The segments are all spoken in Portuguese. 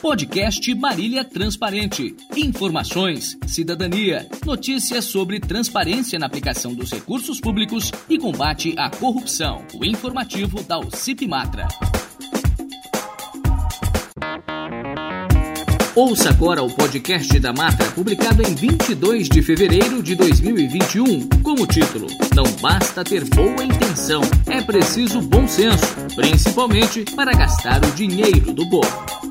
Podcast Marília Transparente. Informações, cidadania, notícias sobre transparência na aplicação dos recursos públicos e combate à corrupção. O informativo da UCIP Matra. Ouça agora o podcast da Matra, publicado em 22 de fevereiro de 2021, com o título Não basta ter boa intenção, é preciso bom senso, principalmente para gastar o dinheiro do povo.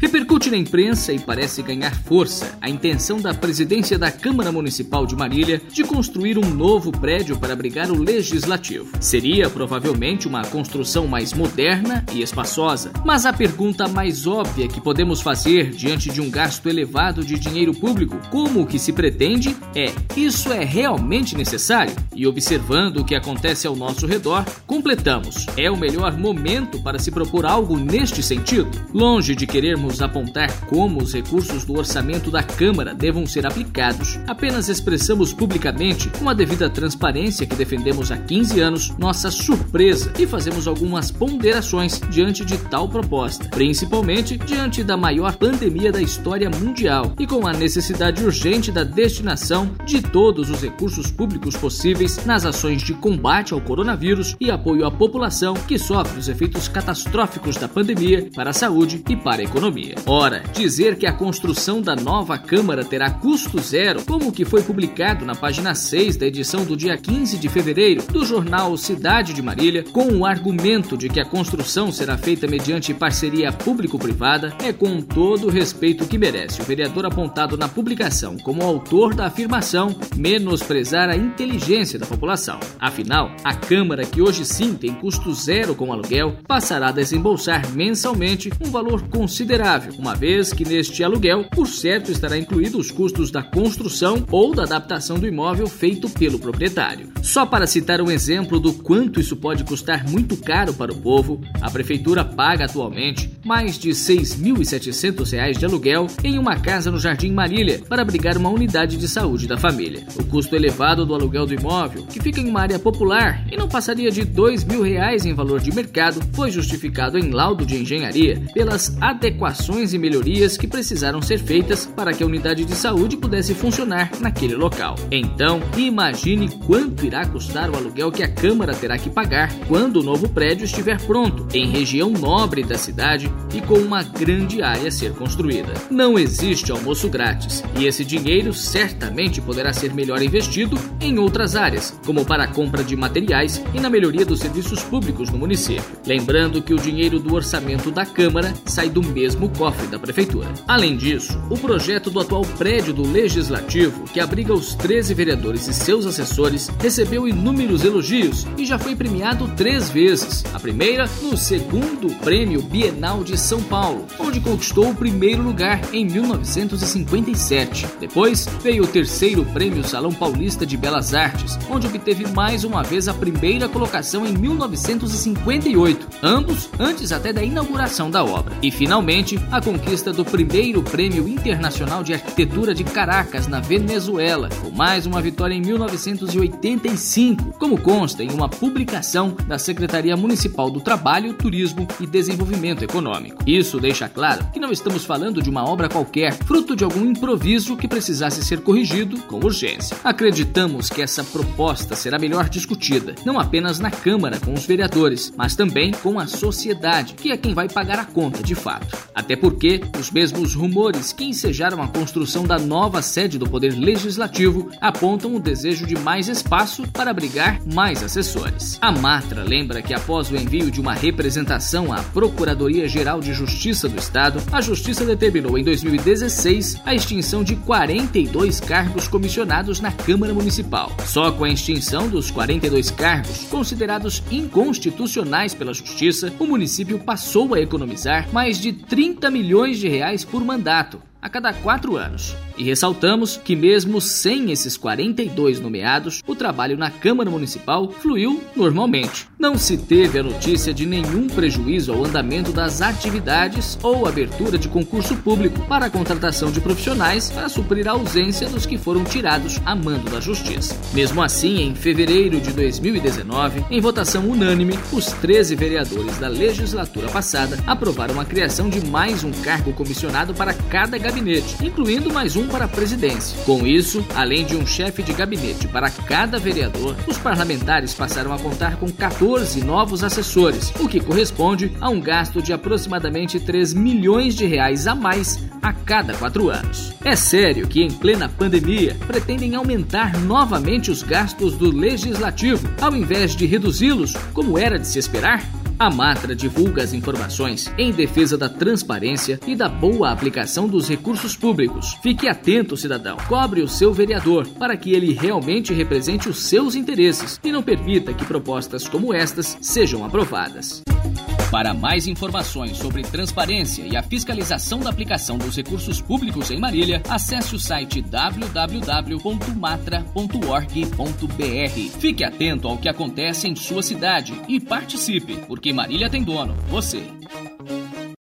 Repercute na imprensa e parece ganhar força a intenção da presidência da Câmara Municipal de Marília de construir um novo prédio para abrigar o legislativo. Seria provavelmente uma construção mais moderna e espaçosa, mas a pergunta mais óbvia que podemos fazer diante de um gasto elevado de dinheiro público, como o que se pretende, é: isso é realmente necessário? E observando o que acontece ao nosso redor, completamos: é o melhor momento para se propor algo neste sentido? Longe de querermos apontar como os recursos do orçamento da Câmara devam ser aplicados. Apenas expressamos publicamente, com a devida transparência que defendemos há 15 anos, nossa surpresa e fazemos algumas ponderações diante de tal proposta, principalmente diante da maior pandemia da história mundial e com a necessidade urgente da destinação de todos os recursos públicos possíveis nas ações de combate ao coronavírus e apoio à população que sofre os efeitos catastróficos da pandemia para a saúde e para a economia Ora, dizer que a construção da nova Câmara terá custo zero, como que foi publicado na página 6 da edição do dia 15 de fevereiro do jornal Cidade de Marília, com o argumento de que a construção será feita mediante parceria público-privada, é com todo o respeito que merece o vereador apontado na publicação como autor da afirmação menosprezar a inteligência da população. Afinal, a Câmara, que hoje sim tem custo zero com aluguel, passará a desembolsar mensalmente um valor considerável uma vez que neste aluguel, por certo, estará incluído os custos da construção ou da adaptação do imóvel feito pelo proprietário. Só para citar um exemplo do quanto isso pode custar muito caro para o povo, a prefeitura paga atualmente mais de R$ 6.700 de aluguel em uma casa no Jardim Marília para abrigar uma unidade de saúde da família. O custo elevado do aluguel do imóvel, que fica em uma área popular e não passaria de R$ 2.000 em valor de mercado, foi justificado em laudo de engenharia pelas adequações adequações e melhorias que precisaram ser feitas para que a unidade de saúde pudesse funcionar naquele local. Então, imagine quanto irá custar o aluguel que a Câmara terá que pagar quando o novo prédio estiver pronto, em região nobre da cidade e com uma grande área a ser construída. Não existe almoço grátis e esse dinheiro certamente poderá ser melhor investido em outras áreas, como para a compra de materiais e na melhoria dos serviços públicos no município. Lembrando que o dinheiro do orçamento da Câmara sai do mesmo cofre da prefeitura. Além disso, o projeto do atual prédio do Legislativo, que abriga os 13 vereadores e seus assessores, recebeu inúmeros elogios e já foi premiado três vezes. A primeira no segundo Prêmio Bienal de São Paulo, onde conquistou o primeiro lugar em 1957. Depois veio o terceiro Prêmio Salão Paulista de Belas Artes, onde obteve mais uma vez a primeira colocação em 1958, ambos antes até da inauguração da obra. E finalmente a conquista do primeiro Prêmio Internacional de Arquitetura de Caracas, na Venezuela, com mais uma vitória em 1985, como consta em uma publicação da Secretaria Municipal do Trabalho, Turismo e Desenvolvimento Econômico. Isso deixa claro que não estamos falando de uma obra qualquer, fruto de algum improviso que precisasse ser corrigido com urgência. Acreditamos que essa proposta será melhor discutida, não apenas na Câmara com os vereadores, mas também com a sociedade, que é quem vai pagar a conta de fato. Até porque os mesmos rumores que ensejaram a construção da nova sede do Poder Legislativo apontam o desejo de mais espaço para abrigar mais assessores. A Matra lembra que após o envio de uma representação à Procuradoria-Geral de Justiça do Estado, a Justiça determinou em 2016 a extinção de 42 cargos comissionados na Câmara Municipal. Só com a extinção dos 42 cargos considerados inconstitucionais pela Justiça, o município passou a economizar mais de 30 milhões de reais por mandato. A cada quatro anos. E ressaltamos que, mesmo sem esses 42 nomeados, o trabalho na Câmara Municipal fluiu normalmente. Não se teve a notícia de nenhum prejuízo ao andamento das atividades ou abertura de concurso público para a contratação de profissionais para suprir a ausência dos que foram tirados a mando da Justiça. Mesmo assim, em fevereiro de 2019, em votação unânime, os 13 vereadores da legislatura passada aprovaram a criação de mais um cargo comissionado para cada gabinete, incluindo mais um para a presidência. Com isso, além de um chefe de gabinete para cada vereador, os parlamentares passaram a contar com 14 novos assessores, o que corresponde a um gasto de aproximadamente 3 milhões de reais a mais a cada quatro anos. É sério que, em plena pandemia, pretendem aumentar novamente os gastos do legislativo, ao invés de reduzi-los, como era de se esperar? A Matra divulga as informações em defesa da transparência e da boa aplicação dos recursos públicos. Fique atento, cidadão. Cobre o seu vereador para que ele realmente represente os seus interesses e não permita que propostas como estas sejam aprovadas. Para mais informações sobre transparência e a fiscalização da aplicação dos recursos públicos em Marília, acesse o site www.matra.org.br. Fique atento ao que acontece em sua cidade e participe, porque Marília tem dono, você.